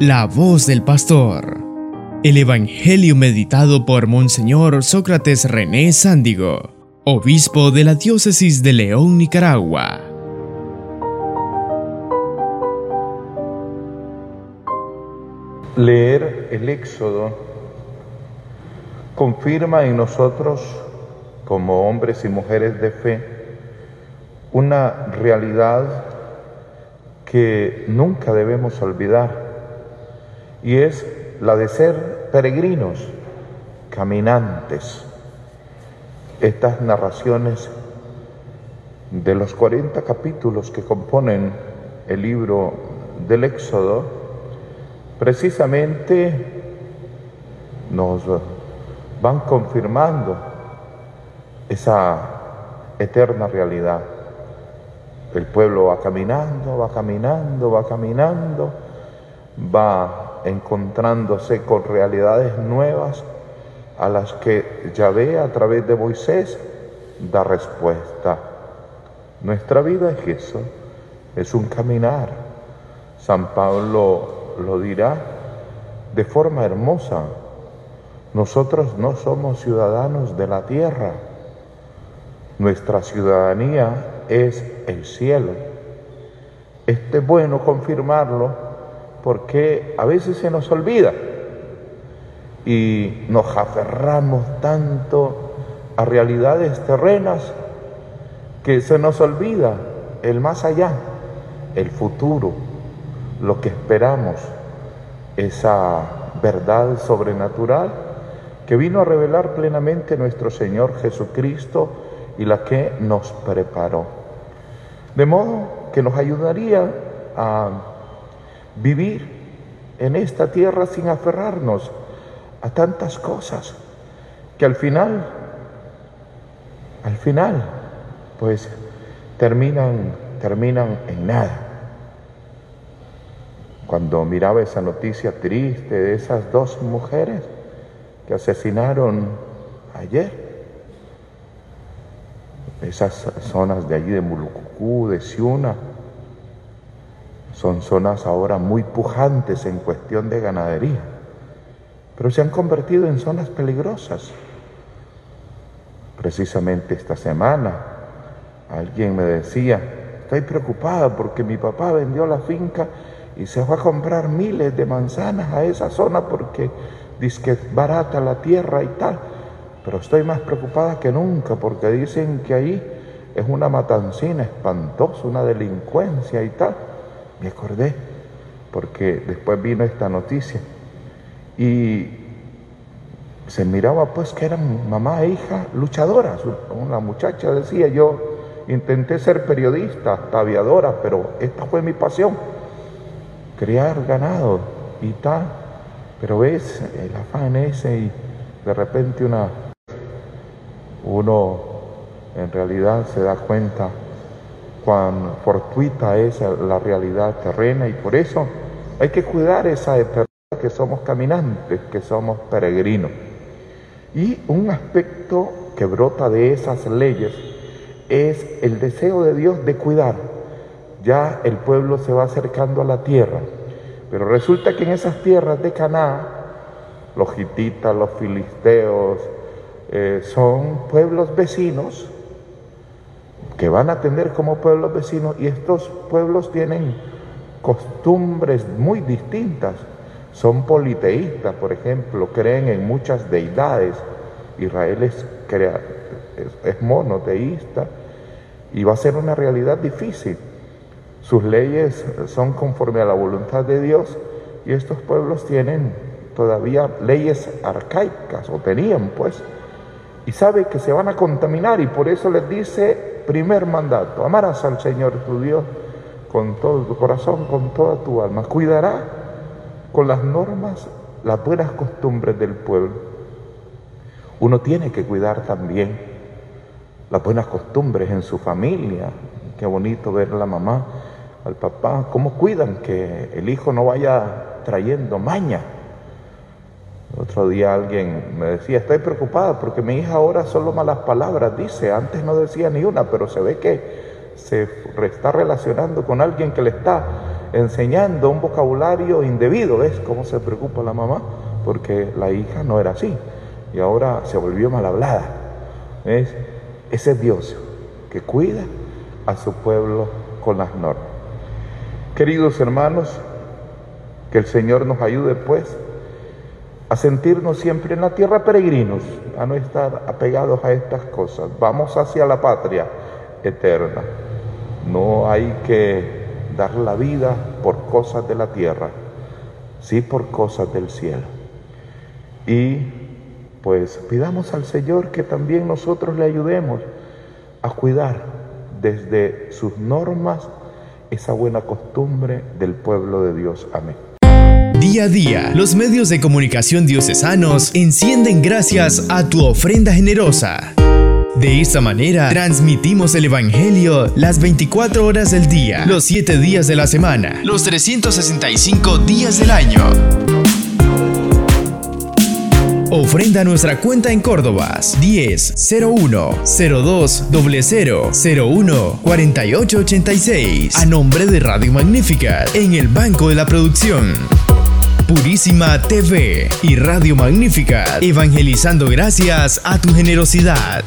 La voz del pastor. El Evangelio meditado por Monseñor Sócrates René Sándigo, obispo de la diócesis de León, Nicaragua. Leer el Éxodo confirma en nosotros, como hombres y mujeres de fe, una realidad que nunca debemos olvidar y es la de ser peregrinos, caminantes. Estas narraciones de los 40 capítulos que componen el libro del Éxodo, precisamente nos van confirmando esa eterna realidad. El pueblo va caminando, va caminando, va caminando, va encontrándose con realidades nuevas a las que Yahvé a través de Moisés da respuesta. Nuestra vida es eso, es un caminar. San Pablo lo dirá de forma hermosa. Nosotros no somos ciudadanos de la tierra. Nuestra ciudadanía es el cielo. Este es bueno confirmarlo porque a veces se nos olvida y nos aferramos tanto a realidades terrenas que se nos olvida el más allá, el futuro, lo que esperamos, esa verdad sobrenatural que vino a revelar plenamente nuestro Señor Jesucristo y la que nos preparó. De modo que nos ayudaría a vivir en esta tierra sin aferrarnos a tantas cosas que al final, al final, pues terminan, terminan en nada. Cuando miraba esa noticia triste de esas dos mujeres que asesinaron ayer, esas zonas de allí de Mulucucú, de Ciuna, son zonas ahora muy pujantes en cuestión de ganadería, pero se han convertido en zonas peligrosas. Precisamente esta semana alguien me decía, estoy preocupada porque mi papá vendió la finca y se fue a comprar miles de manzanas a esa zona porque dice que es barata la tierra y tal. Pero estoy más preocupada que nunca porque dicen que ahí es una matancina espantosa, una delincuencia y tal. Me acordé porque después vino esta noticia y se miraba pues que eran mamá e hija luchadoras. Una muchacha decía, yo intenté ser periodista, aviadora, pero esta fue mi pasión, criar ganado y tal. Pero ves el afán ese y de repente una, uno en realidad se da cuenta cuán fortuita es la realidad terrena y por eso hay que cuidar esa eternidad que somos caminantes, que somos peregrinos. Y un aspecto que brota de esas leyes es el deseo de Dios de cuidar. Ya el pueblo se va acercando a la tierra, pero resulta que en esas tierras de Caná, los hititas, los filisteos, eh, son pueblos vecinos que van a tener como pueblos vecinos y estos pueblos tienen costumbres muy distintas. Son politeístas, por ejemplo, creen en muchas deidades. Israel es, es, monoteísta y va a ser una realidad difícil. Sus leyes son conforme a la voluntad de Dios y estos pueblos tienen todavía leyes arcaicas, o tenían pues, y sabe que se van a contaminar y por eso les dice Primer mandato, amarás al Señor tu Dios con todo tu corazón, con toda tu alma. Cuidará con las normas las buenas costumbres del pueblo. Uno tiene que cuidar también las buenas costumbres en su familia. Qué bonito ver a la mamá, al papá, cómo cuidan que el hijo no vaya trayendo maña otro día alguien me decía, estoy preocupada porque mi hija ahora solo malas palabras dice, antes no decía ni una, pero se ve que se está relacionando con alguien que le está enseñando un vocabulario indebido. ¿Ves cómo se preocupa la mamá? Porque la hija no era así y ahora se volvió mal hablada. Ese es Dios que cuida a su pueblo con las normas. Queridos hermanos, que el Señor nos ayude pues a sentirnos siempre en la tierra peregrinos, a no estar apegados a estas cosas. Vamos hacia la patria eterna. No hay que dar la vida por cosas de la tierra, sí por cosas del cielo. Y pues pidamos al Señor que también nosotros le ayudemos a cuidar desde sus normas esa buena costumbre del pueblo de Dios. Amén. Día a día, los medios de comunicación diocesanos encienden gracias a tu ofrenda generosa. De esta manera, transmitimos el Evangelio las 24 horas del día, los 7 días de la semana, los 365 días del año. Ofrenda nuestra cuenta en Córdoba 10 01 02 00 01 48 86 a nombre de Radio Magnífica en el Banco de la Producción. Purísima TV y Radio Magnífica, evangelizando gracias a tu generosidad.